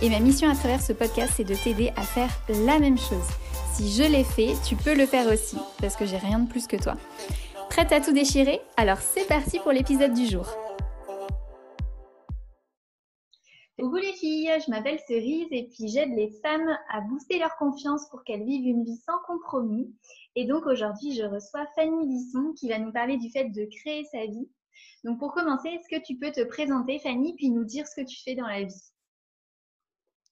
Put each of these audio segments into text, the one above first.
Et ma mission à travers ce podcast, c'est de t'aider à faire la même chose. Si je l'ai fait, tu peux le faire aussi, parce que j'ai rien de plus que toi. Prête à tout déchirer? Alors c'est parti pour l'épisode du jour. Coucou les filles, je m'appelle Cerise et puis j'aide les femmes à booster leur confiance pour qu'elles vivent une vie sans compromis. Et donc aujourd'hui, je reçois Fanny Lisson qui va nous parler du fait de créer sa vie. Donc pour commencer, est-ce que tu peux te présenter Fanny puis nous dire ce que tu fais dans la vie?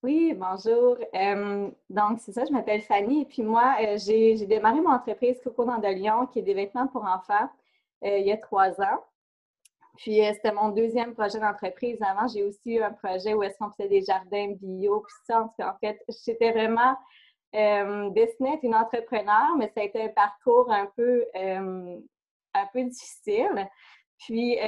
Oui, bonjour. Euh, donc, c'est ça, je m'appelle Fanny. Et puis moi, euh, j'ai démarré mon entreprise Coco dans de Lyon, qui est des vêtements pour enfants, euh, il y a trois ans. Puis c'était mon deuxième projet d'entreprise. Avant, j'ai aussi eu un projet où est-ce qu'on faisait des jardins bio, puis ça. En fait, j'étais vraiment destinée à être une entrepreneur, mais ça a été un parcours un peu, un peu difficile. Puis,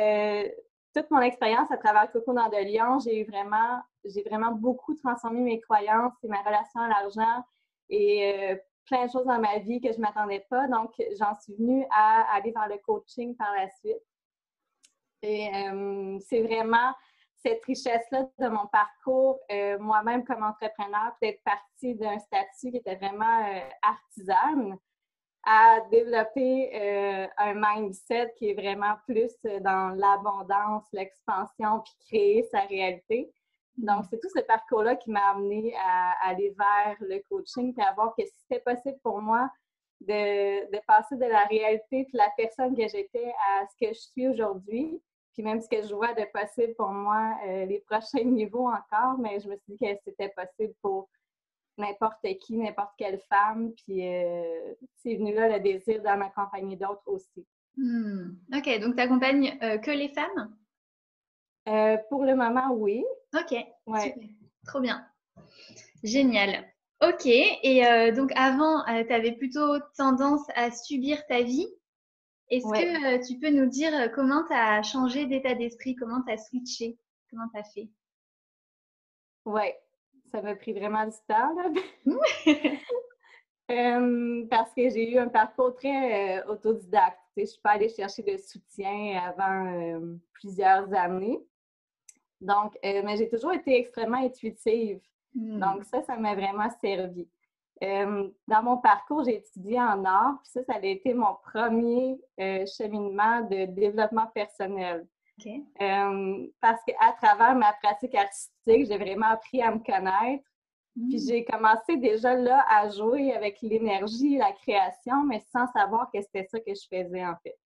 toute mon expérience à travers Coco dans de Lyon, j'ai vraiment, j'ai vraiment beaucoup transformé mes croyances et ma relation à l'argent et plein de choses dans ma vie que je ne m'attendais pas. Donc, j'en suis venue à aller vers le coaching par la suite. Et euh, c'est vraiment cette richesse-là de mon parcours, euh, moi-même comme entrepreneur, peut-être partie d'un statut qui était vraiment euh, artisan, à développer un mindset qui est vraiment plus dans l'abondance, l'expansion, puis créer sa réalité. Donc, c'est tout ce parcours-là qui m'a amené à, aller vers le coaching, puis à voir que c'était possible pour moi de, de, passer de la réalité de la personne que j'étais à ce que je suis aujourd'hui. Puis même ce que je vois de possible pour moi, euh, les prochains niveaux encore, mais je me suis dit que c'était possible pour n'importe qui, n'importe quelle femme. Puis euh, c'est venu là le désir d'en accompagner d'autres aussi. Hmm. OK, donc tu accompagnes euh, que les femmes? pour le moment, oui. OK, ouais. Trop bien. Génial. Ok, et donc avant, tu avais plutôt tendance à subir ta vie est-ce que euh, tu peux nous dire euh, comment tu as changé d'état d'esprit, comment tu as switché, comment tu as fait? Oui, ça m'a pris vraiment du temps. Là. parce que j'ai eu un parcours très euh, autodidacte. Je ne suis pas allée chercher de soutien avant plusieurs années. Donc, mais j'ai toujours été extrêmement intuitive. Donc, mmh. ça, ça m'a vraiment servi. Euh, dans mon parcours, j'ai étudié en art, puis ça, ça a été mon premier euh, cheminement de développement personnel. Euh, parce qu'à travers ma pratique artistique, j'ai vraiment appris à me connaître. Puis mm. j'ai commencé déjà là à jouer avec l'énergie, la création, mais sans savoir que c'était ça que je faisais en fait.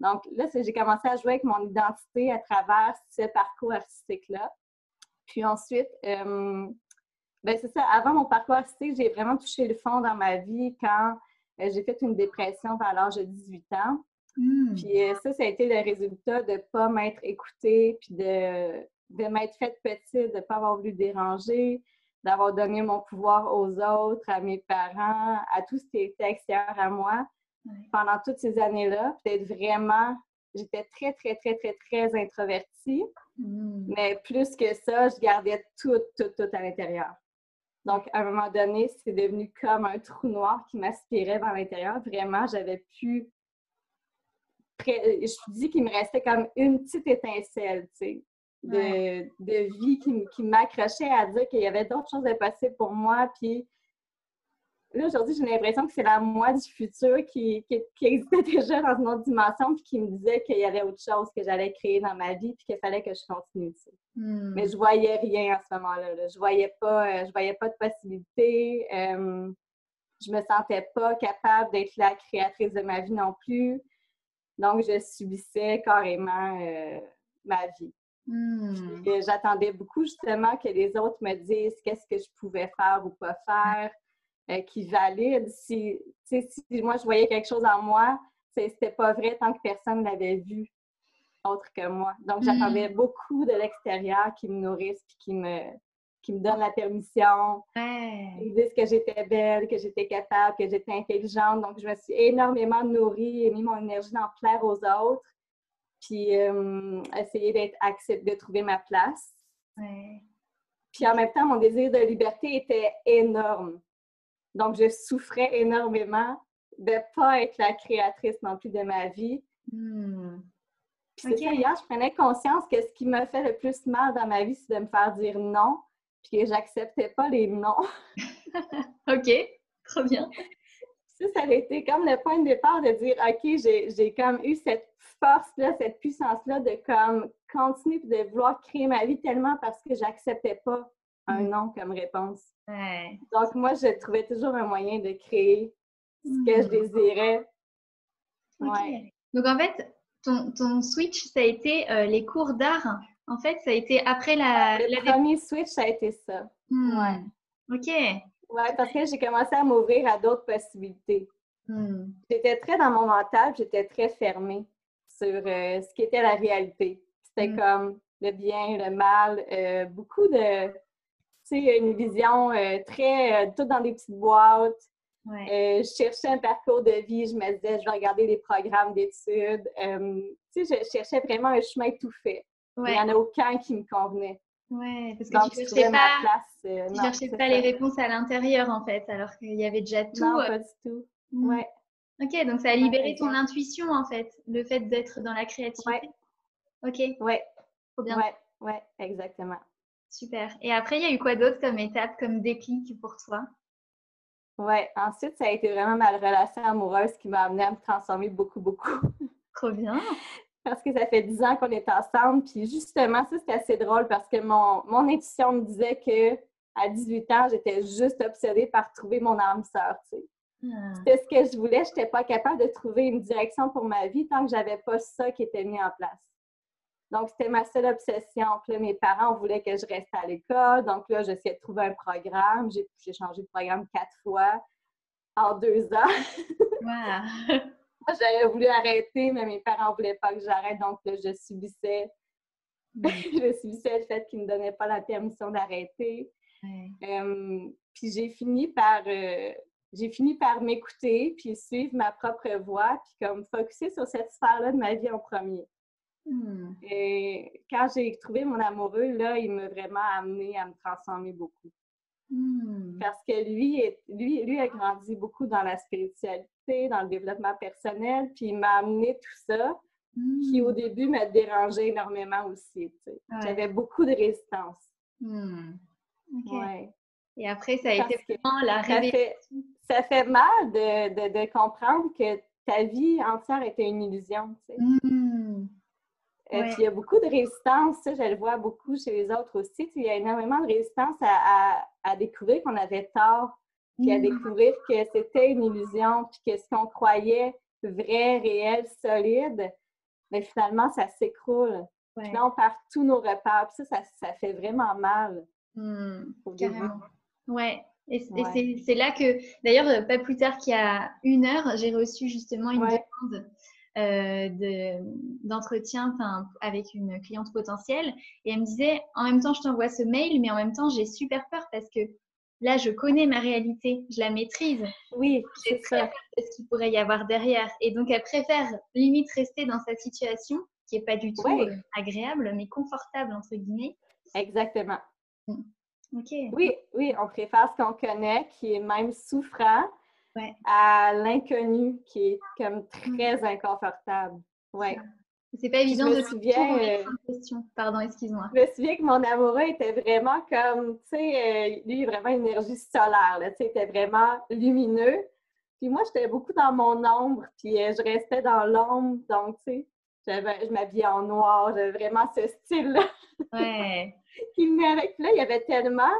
Donc là, j'ai commencé à jouer avec mon identité à travers ce parcours artistique-là. Puis ensuite, ben c'est ça. Avant mon parcours artistique, j'ai vraiment touché le fond dans ma vie quand euh, j'ai fait une dépression vers l'âge de 18 ans. Hmm. Puis euh, ça, ça a été le résultat de ne pas m'être écoutée, puis de, de m'être faite petite, de ne pas avoir voulu déranger, d'avoir donné mon pouvoir aux autres, à mes parents, à tout ce qui était extérieur à moi pendant toutes ces années-là. Peut-être vraiment, j'étais très, très, très, très, très introvertie. Hmm. Mais plus que ça, je gardais tout, tout, tout à l'intérieur. Donc, à un moment donné, c'est devenu comme un trou noir qui m'aspirait vers l'intérieur. Vraiment, j'avais pu. Je dis qu'il me restait comme une petite étincelle, tu sais, de, de vie qui, qui m'accrochait à dire qu'il y avait d'autres choses de possibles pour moi. Puis là, aujourd'hui, j'ai l'impression que c'est la moi du futur qui, qui, existait déjà dans une autre dimension, puis qui me disait qu'il y avait autre chose que j'allais créer dans ma vie, puis qu'il fallait que je continue. Hmm. Mais je voyais rien à ce moment-là. Je voyais pas, euh, je voyais pas de possibilité. Euh, je me sentais pas capable d'être la créatrice de ma vie non plus. Donc, je subissais carrément euh, ma vie. Hmm. J'attendais beaucoup justement que les autres me disent qu'est-ce que je pouvais faire ou pas faire. Euh, qui valide. Si, si moi, je voyais quelque chose en moi, c'était pas vrai tant que personne ne l'avait vu autre que moi. Donc, j'attendais mm. beaucoup de l'extérieur qui me nourrisse puis qui me, qui me donnent la permission. Ouais. Ils me disent que j'étais belle, que j'étais capable, que j'étais intelligente. Donc, je me suis énormément nourrie et mis mon énergie dans plaire aux autres. Puis, euh, essayer d'être acceptée, de trouver ma place. Ouais. Puis, en même temps, mon désir de liberté était énorme. Donc, je souffrais énormément de ne pas être la créatrice non plus de ma vie. Hmm. Puis c'est ça, hier, je prenais conscience que ce qui m'a fait le plus mal dans ma vie, c'est de me faire dire non, puis que j'acceptais pas les noms. OK, trop bien. Ça, ça a été comme le point de départ de dire, OK, j'ai comme eu cette force-là, cette puissance-là de comme continuer de vouloir créer ma vie tellement parce que j'acceptais pas un Mm. non comme réponse. Ouais. Donc, moi, je trouvais toujours un moyen de créer ce que je Hmm. désirais. Donc, en fait, ton, ton switch, ça a été euh, les cours d'art. En fait, ça a été après la... Le la premier switch, ça a été ça. Hmm. Ouais. OK. Ouais, parce que j'ai commencé à m'ouvrir à d'autres possibilités. Hmm. J'étais très dans mon mental, j'étais très fermée sur euh, ce qui était la réalité. C'était Mm. comme le bien, le mal, euh, beaucoup de, tu sais, une vision euh, très, euh, tout dans des petites boîtes. Ouais. Euh, je cherchais un parcours de vie, je me disais, je vais regarder des programmes d'études. Euh, tu sais, je cherchais vraiment un chemin tout fait. Il n'y en a aucun qui me convenait. Ouais. Parce que Donc, tu je cherchais pas, place. euh, tu non, cherchais pas les réponses à l'intérieur, en fait, alors qu'il y avait déjà tout. Non, euh, pas du tout. hmm. Ouais. OK, donc ça a libéré ton intuition, en fait, le fait d'être dans la créativité. OK, Ouais, trop bien. ouais, ouais, exactement. Super. Et après, il y a eu quoi d'autre comme étape, comme déclic pour toi? Ouais, ensuite, ça a été vraiment ma relation amoureuse qui m'a amenée à me transformer beaucoup, beaucoup. Trop bien. Parce que ça fait dix ans qu'on est ensemble. Puis justement, ça, c'était assez drôle parce que mon, mon intuition me disait que à 18 ans, j'étais juste obsédée par trouver mon âme sœur, tu sais. Ah. C'était ce que je voulais. Je n'étais pas capable de trouver une direction pour ma vie tant que j'avais pas ça qui était mis en place. Donc, c'était ma seule obsession. Puis là, mes parents voulaient que je reste à l'école. Donc là, j'essayais de trouver un programme. J'ai j'ai changé de programme quatre fois en deux ans. Wow. Moi, J'aurais voulu arrêter, mais mes parents ne voulaient pas que j'arrête. Donc là, je subissais. je subissais le fait qu'ils ne me donnaient pas la permission d'arrêter. Euh, puis j'ai fini par euh, j'ai fini par m'écouter puis suivre ma propre voie puis comme focuser sur cette sphère-là de ma vie en premier. Hmm. Et quand j'ai trouvé mon amoureux, là, il m'a vraiment amené à me transformer beaucoup. Hmm. Parce que lui, est- lui, lui a grandi beaucoup dans la spiritualité, dans le développement personnel, puis il m'a amené tout ça, qui au Hmm. début me dérangeait énormément aussi. Ouais. J'avais beaucoup de résistance. Hmm. Ouais. Et après, ça a Parce été vraiment la ça fait, ça fait mal de, de- de comprendre que ta vie entière était une illusion. tu sais. Euh, Ouais. Puis il y a beaucoup de résistance, ça, je le vois beaucoup chez les autres aussi. Il y a énormément de résistance à, à- à découvrir qu'on avait tort, puis à Hmm. découvrir que c'était une illusion, puis que ce qu'on croyait vrai, réel, solide, mais finalement, ça s'écroule. Ouais. Puis là, on perd tous nos repères, puis ça, ça, ça fait vraiment mal au. Carrément. Ouais. Et, Ouais. c'est là que, d'ailleurs, pas plus tard qu'il y a une heure, j'ai reçu justement une Ouais. demande euh, de- d'entretien avec une cliente potentielle. Et elle me disait, en même temps, je t'envoie ce mail, mais en même temps, j'ai super peur parce que là, je connais ma réalité, je la maîtrise. Oui, J'ai c'est très ça. peur de ce qu'il pourrait y avoir derrière. Et donc, elle préfère limite rester dans sa situation qui est pas du tout Ouais. euh, agréable, mais confortable, entre guillemets. Exactement. Ok. Oui, oui, on préfère ce qu'on connaît, qui est même souffrant, Ouais. à l'inconnu, qui est comme très inconfortable. Oui. C'est pas évident de souviens, euh, question. Pardon, excuse-moi. Je me souviens que mon amoureux était vraiment comme, tu sais, euh, lui, vraiment une énergie solaire, là, tu sais, il était vraiment lumineux. Puis moi, j'étais beaucoup dans mon ombre, puis euh, je restais dans l'ombre, donc, tu sais, je m'habillais en noir, j'avais vraiment ce style-là Ouais. qui venait avec. Là, il y avait tellement,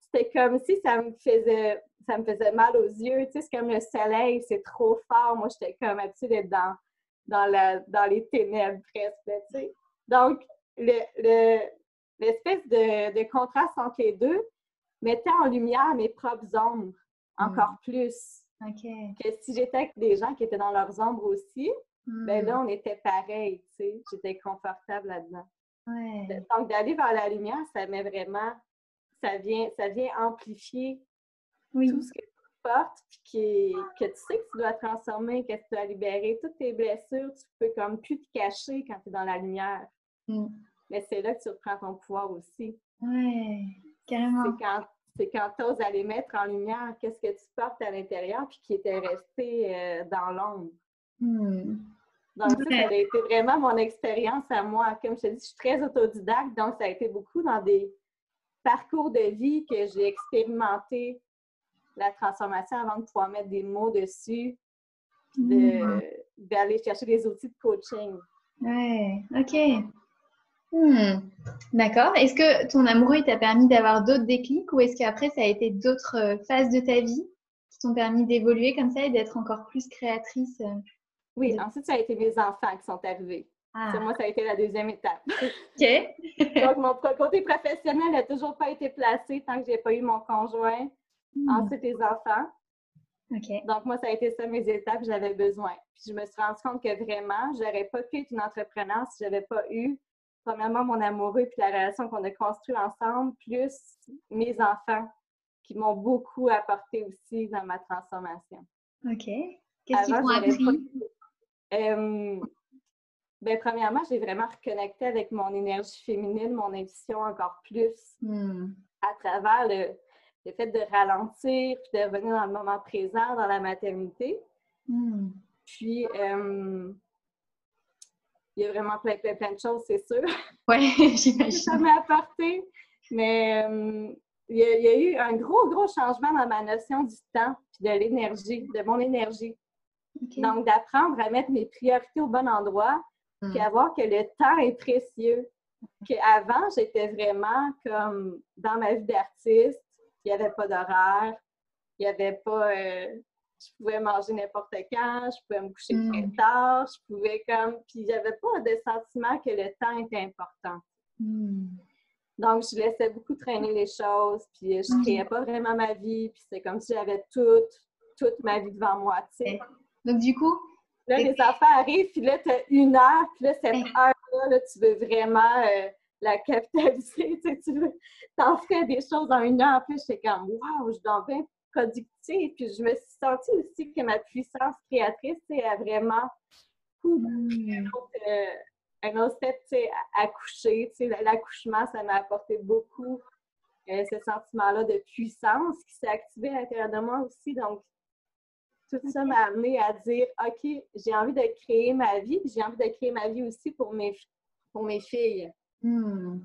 c'était comme si ça me faisait, ça me faisait mal aux yeux, tu sais, c'est comme le soleil, c'est trop fort. Moi, j'étais comme habituée d'être dans, dans, la, dans les ténèbres presque, tu sais. Donc, le, le- l'espèce de, de contraste entre les deux mettait en lumière mes propres ombres encore plus. Ok. Que si j'étais avec des gens qui étaient dans leurs ombres aussi, ben Hmm. là, on était pareil, tu sais. J'étais confortable là-dedans. Ouais. Donc, d'aller vers la lumière, ça met vraiment, ça vient, ça vient amplifier tout ce que tu portes, puis que tu sais que tu dois transformer, que tu dois libérer toutes tes blessures, tu peux comme plus te cacher quand tu es dans la lumière. Mm. Mais c'est là que tu reprends ton pouvoir aussi. Oui, carrément. C'est quand c'est quand tu oses aller mettre en lumière qu'est-ce que tu portes à l'intérieur puis qui était resté euh, dans l'ombre. Hmm. Donc, ça, a été vraiment mon expérience à moi. Comme je te dis, je suis très autodidacte, donc ça a été beaucoup dans des parcours de vie que j'ai expérimenté la transformation avant de pouvoir mettre des mots dessus, hmm. d'aller chercher des outils de coaching. Ouais, OK. Hmm. D'accord. Est-ce que ton amoureux t'a permis d'avoir d'autres déclics ou est-ce qu'après ça a été d'autres euh, phases de ta vie qui t'ont permis d'évoluer comme ça et d'être encore plus créatrice euh, Oui, ensuite ça a été mes enfants qui sont arrivés. Ah. Moi, ça a été la deuxième étape. OK. Donc, mon côté professionnel n'a toujours pas été placé tant que je n'ai pas eu mon conjoint. Ensuite, les enfants. Donc, moi, ça a été ça mes étapes j'avais besoin. Puis, je me suis rendu compte que vraiment, je n'aurais pas pu être une entrepreneur si je n'avais pas eu premièrement, mon amoureux puis la relation qu'on a construite ensemble, plus mes enfants qui m'ont beaucoup apporté aussi dans ma transformation. OK. Qu'est-ce qu'ils t'ont appris? Euh, ben, premièrement, j'ai vraiment reconnecté avec mon énergie féminine, mon intuition encore plus hmm. à travers le, fait de ralentir puis de revenir dans le moment présent, dans la maternité. Hmm. Puis, euh, il y a vraiment plein, plein, plein de choses, c'est sûr. Oui, j'imagine. ça m'a apporté. Mais euh, il, y a, eu un gros, gros changement dans ma notion du temps et de l'énergie, de mon énergie. Donc, d'apprendre à mettre mes priorités au bon endroit, hmm. puis à voir que le temps est précieux. Qu'avant, j'étais vraiment comme dans ma vie d'artiste, il n'y avait pas d'horaire, il n'y avait pas. Euh, je pouvais manger n'importe quand, je pouvais me coucher très mm. tard, je pouvais comme. Puis j'avais pas de sentiment que le temps était important. Mm. Donc, je laissais beaucoup traîner les choses, puis je mm. créais pas vraiment ma vie, puis c'est comme si j'avais toute, toute ma vie devant moi, tu sais. Donc, du coup. Là, les enfants arrivent, puis là, tu as une heure, puis là, cette heure-là, tu veux vraiment euh, la capitaliser, tu sais, tu veux, t'en fais des choses en une heure, puis j'étais comme, waouh, je dois bien productive. Puis je me suis sentie aussi que ma puissance créatrice a vraiment mm. euh, un autre step, accoucher. L'accouchement, ça m'a apporté beaucoup euh, ce sentiment-là de puissance qui s'est activé à l'intérieur de moi aussi. Donc, tout ça m'a amené à dire OK, j'ai envie de créer ma vie, j'ai envie de créer ma vie aussi pour mes, pour mes filles. Mm.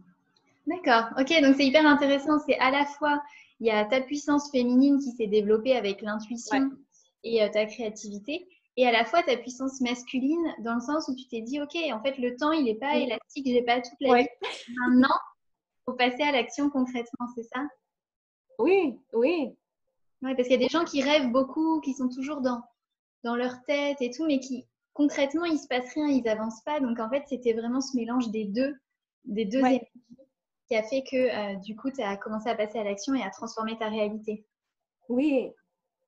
D'accord. OK, donc c'est hyper intéressant. C'est à la fois il y a ta puissance féminine qui s'est développée avec l'intuition et euh, ta créativité, et à la fois ta puissance masculine dans le sens où tu t'es dit, OK, en fait, le temps, il n'est pas élastique, j'ai pas toute la vie. Maintenant, il faut passer à l'action concrètement, c'est ça? Oui, oui. Ouais, parce qu'il y a des gens qui rêvent beaucoup, qui sont toujours dans, dans leur tête et tout, mais qui concrètement, il se passe rien, ils avancent pas. Donc en fait, c'était vraiment ce mélange des deux, des deux énergies qui a fait que euh, du coup, tu as commencé à passer à l'action et à transformer ta réalité. Oui.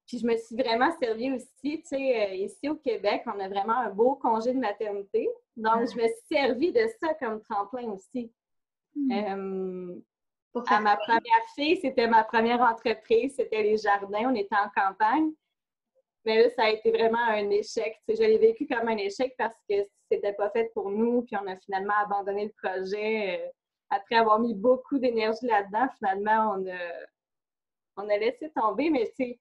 Puis je me suis vraiment servie aussi, tu sais, euh, ici au Québec, on a vraiment un beau congé de maternité. Donc, je me suis servie de ça comme tremplin aussi. Hmm. Euh, à ma première fille, c'était ma première entreprise, c'était les jardins, on était en campagne. Mais là, ça a été vraiment un échec. Tu sais, je l'ai vécu comme un échec parce que c'était pas fait pour nous, puis on a finalement abandonné le projet après avoir mis beaucoup d'énergie là-dedans, finalement, on a, on a laissé tomber. Mais tu sais,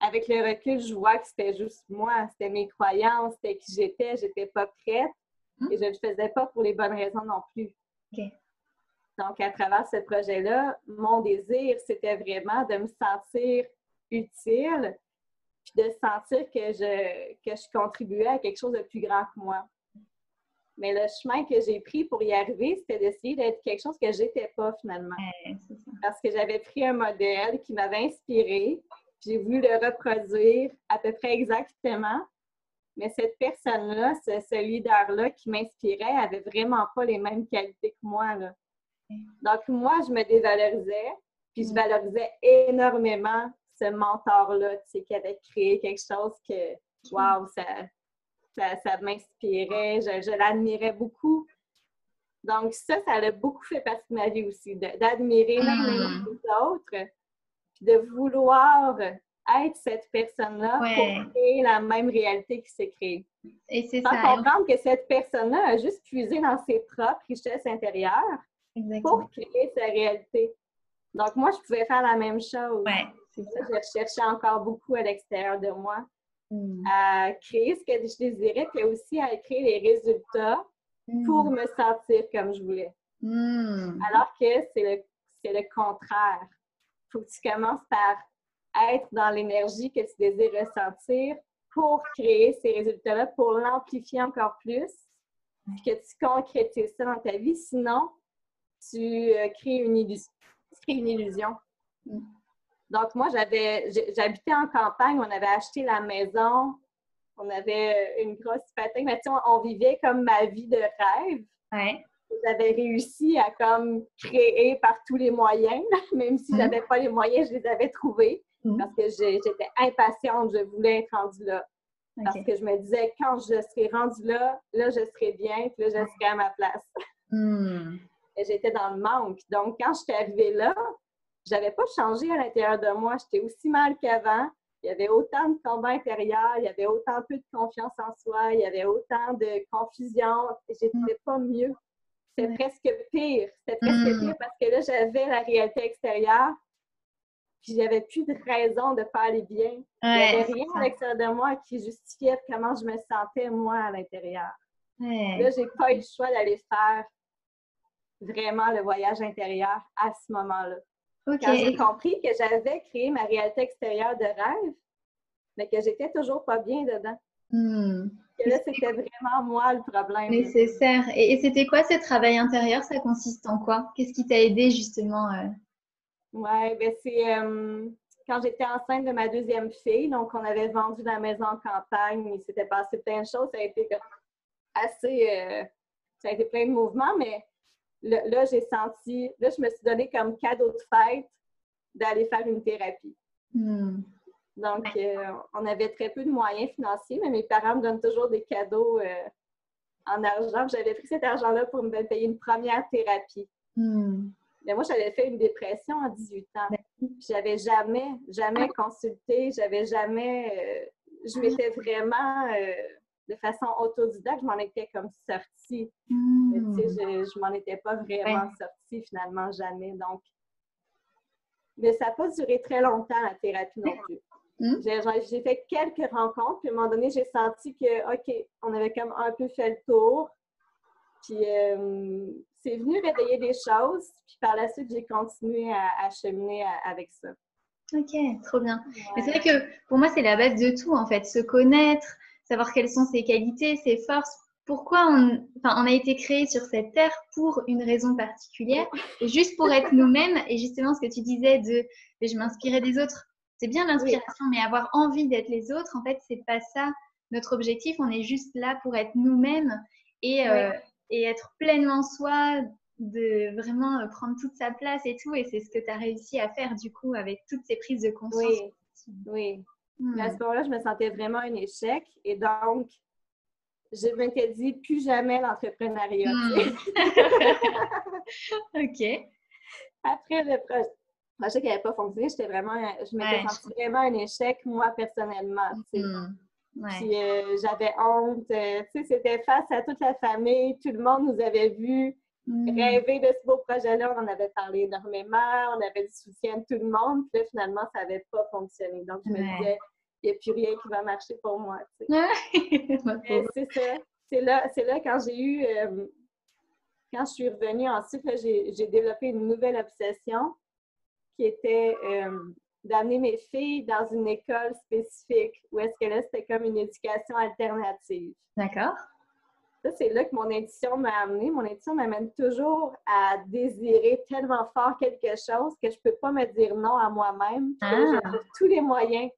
avec le recul, je vois que c'était juste moi, c'était mes croyances, c'était qui j'étais, j'étais pas prête hum. et je ne le faisais pas pour les bonnes raisons non plus. Donc, à travers ce projet-là, mon désir, c'était vraiment de me sentir utile puis de sentir que je, que je contribuais à quelque chose de plus grand que moi. Mais le chemin que j'ai pris pour y arriver, c'était d'essayer d'être quelque chose que j'étais pas finalement. Parce que j'avais pris un modèle qui m'avait inspiré, j'ai voulu le reproduire à peu près exactement. Mais cette personne-là, ce, leader-là qui m'inspirait, avait vraiment pas les mêmes qualités que moi. Donc, moi, je me dévalorisais, puis je valorisais énormément ce mentor-là, tu sais, qui avait créé quelque chose que, waouh, ça, ça, m'inspirait, je, l'admirais beaucoup. Donc, ça, ça a beaucoup fait partie de ma vie aussi, d'admirer mmh. les autres, puis de vouloir être cette personne-là pour créer la même réalité qui s'est créée. Et c'est ça. comprendre que cette personne-là a juste puisé dans ses propres richesses intérieures pour créer sa réalité. Donc, moi, je pouvais faire la même chose. Ouais, c'est ça. Je cherchais encore beaucoup à l'extérieur de moi hmm. à créer ce que je désirais, puis aussi à créer les résultats pour hmm. me sentir comme je voulais. Hmm. Alors que c'est le, le contraire. Il faut que tu commences par être dans l'énergie que tu désires ressentir pour créer ces résultats-là, pour l'amplifier encore plus, puis que tu concrétises ça dans ta vie. Sinon, tu euh, crées une illusion. une illusion. Donc, moi, j'avais, j'habitais en campagne, on avait acheté la maison, on avait une grosse hypothèque, mais on, on vivait comme ma vie de rêve. Ouais. J'avais réussi à comme créer par tous les moyens, même si je mm. n'avais pas les moyens, je les avais trouvés. Mm. parce que j'étais impatiente, je voulais être rendue là. Parce que je me disais, quand je serai rendue là, là, je serai bien, puis là, je serai à ma place. Mm. J'étais dans le manque. Donc, quand je suis arrivée là, j'avais pas changé à l'intérieur de moi. J'étais aussi mal qu'avant. Il y avait autant de combats intérieurs, il y avait autant peu de confiance en soi, il y avait autant de confusion. J'étais mm. pas mieux. C'était presque pire. C'était presque pire parce que là, j'avais la réalité extérieure puis j'avais plus de raison de pas aller bien. Il n'y avait rien à l'extérieur de moi qui justifiait comment je me sentais, moi, à l'intérieur. Ouais. Là, j'ai pas eu le choix d'aller faire vraiment le voyage intérieur à ce moment-là. Quand j'ai compris que j'avais créé ma réalité extérieure de rêve, mais que j'étais toujours pas bien dedans. Hmm. Que là, c'était vraiment moi le problème. Nécessaire. Et, et c'était quoi ce travail intérieur? Ça consiste en quoi? Qu'est-ce qui t'a aidé justement? Euh, oui, ben c'est euh, quand j'étais enceinte de ma deuxième fille, donc on avait vendu la maison en campagne, il s'était passé plein de choses, ça a été assez, euh, ça a été plein de mouvements, mais là, j'ai senti, là, je me suis donné comme cadeau de fête d'aller faire une thérapie. Hmm. Donc, euh, on avait très peu de moyens financiers, mais mes parents me donnent toujours des cadeaux en argent. J'avais pris cet argent-là pour me payer une première thérapie. Hmm. Mais moi, j'avais fait une dépression à 18 ans. Ben j'avais jamais, jamais consulté, j'avais jamais. Euh, je m'étais vraiment, euh, de façon autodidacte, je m'en étais comme sortie. Hmm. je, je m'en étais pas vraiment sortie finalement, jamais. Donc, mais ça n'a pas duré très longtemps, la thérapie non plus. Hmm. J'ai fait quelques rencontres, puis à un moment donné, j'ai senti que, OK, on avait comme un peu fait le tour. Puis euh, c'est venu réveiller des choses. Puis par la suite, j'ai continué à, cheminer avec ça. Ok, trop bien. C'est vrai que pour moi, c'est la base de tout, en fait. Se connaître, savoir quelles sont ses qualités, ses forces. Pourquoi on, enfin, on a été créé sur cette terre pour une raison particulière, et juste pour être nous-mêmes. Et justement, ce que tu disais de je m'inspirais des autres, c'est bien l'inspiration, mais avoir envie d'être les autres, en fait, c'est pas ça notre objectif. On est juste là pour être nous-mêmes et, euh, et être pleinement soi, de vraiment euh, prendre toute sa place et tout. Et c'est ce que tu as réussi à faire du coup avec toutes ces prises de conscience. Oui, oui. Hmm. à ce moment-là, je me sentais vraiment un échec. Et donc, je m'étais dit plus jamais l'entrepreneuriat. Hmm. OK. Après le projet qui n'avait pas fonctionné, j'étais vraiment, je m'étais sentie vraiment un échec, moi, personnellement. Hmm. Puis euh, j'avais honte. Euh, tu sais, c'était face à toute la famille. Tout le monde nous avait vus mm. rêver de ce beau projet-là. On en avait parlé énormément. On avait du soutien de tout le monde. Puis là, finalement, ça n'avait pas fonctionné. Donc, je me disais, il n'y a plus rien qui va marcher pour moi. c'est ça. C'est là, là quand j'ai eu. Euh, quand je suis revenue ensuite, j'ai développé une nouvelle obsession qui était d'amener mes filles dans une école spécifique où est-ce que là, c'était comme une éducation alternative. D'accord. Ça, c'est là que mon intuition m'a amené. Mon intuition m'amène toujours à désirer tellement fort quelque chose que je ne peux pas me dire non à moi-même. Ah. J'ai tous les moyens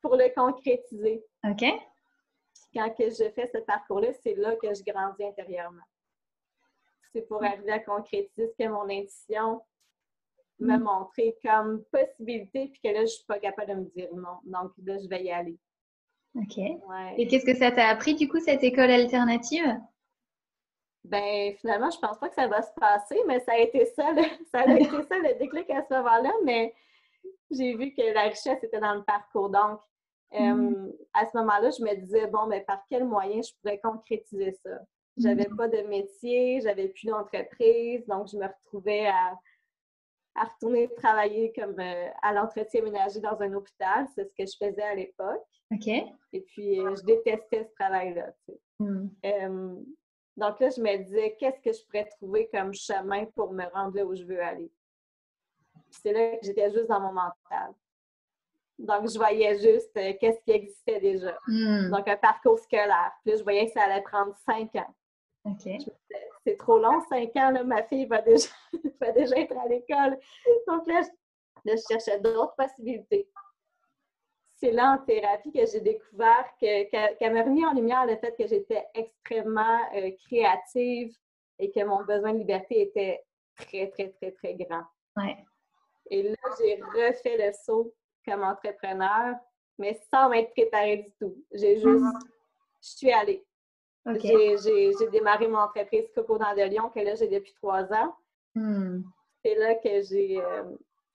pour le concrétiser. OK. Quand que je fais ce parcours-là, c'est là que je grandis intérieurement. C'est pour arriver à concrétiser ce que mon intuition me mm. montrer comme possibilité, puis que là, je ne suis pas capable de me dire non. Donc là, je vais y aller. OK. Et qu'est-ce que ça t'a appris, du coup, cette école alternative? ben finalement, je pense pas que ça va se passer, mais ça a été ça, le, ça a été ça le déclic à ce moment-là, mais j'ai vu que la richesse était dans le parcours. Donc, euh, à ce moment-là, je me disais, bon, mais par quel moyen je pourrais concrétiser ça? J'avais mm-hmm. pas de métier, j'avais plus d'entreprise, donc je me retrouvais à, à retourner travailler comme euh, à l'entretien ménager dans un hôpital. C'est ce que je faisais à l'époque. OK. Et puis, euh, je détestais ce travail-là. Mm. donc là, je me disais, qu'est-ce que je pourrais trouver comme chemin pour me rendre là où je veux aller? c'est là que j'étais juste dans mon mental. Donc, je voyais juste euh, qu'est-ce qui existait déjà. Hmm. Donc, un parcours scolaire. Puis là, je voyais que ça allait prendre cinq ans. OK. C'est trop long, cinq ans. Là, ma fille va déjà, va déjà être à l'école. Donc là je, cherchais d'autres possibilités. C'est là en thérapie que j'ai découvert qu'elle m'a remis en lumière le fait que j'étais extrêmement euh, créative et que mon besoin de liberté était très, très, très, très grand. Ouais. Et là, j'ai refait le saut comme entrepreneur, mais sans m'être préparée du tout. J'ai juste, mhm. je suis allée. J'ai démarré mon entreprise Coco dans de Lyon, que là, j'ai depuis trois ans. Hmm. C'est là que j'ai euh,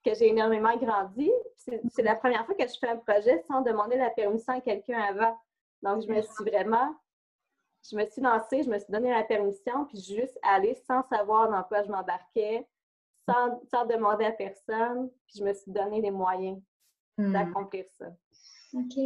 que j'ai énormément grandi. C'est la première fois que je fais un projet sans demander la permission à quelqu'un avant. Donc, je me suis vraiment, je me suis lancée, je me suis donné la permission, puis juste aller sans savoir dans quoi je m'embarquais, sans, demander à personne. Puis je me suis donné les moyens hmm. d'accomplir ça. OK.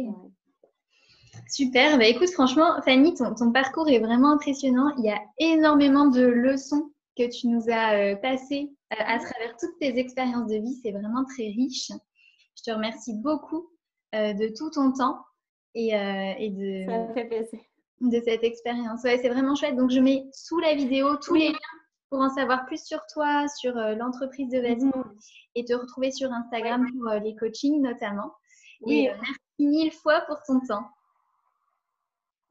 Super. Bah, écoute, franchement, Fanny, ton, parcours est vraiment impressionnant. Il y a énormément de leçons que tu nous as euh, passées euh, à travers toutes tes expériences de vie. C'est vraiment très riche. Je te remercie beaucoup euh, de tout ton temps et, de, Ça fait plaisir. de cette expérience. Ouais, c'est vraiment chouette. Donc, je mets sous la vidéo tous les liens pour en savoir plus sur toi, sur l'entreprise de vêtements mhm. et te retrouver sur Instagram pour les coachings notamment. Et merci mille fois pour ton temps.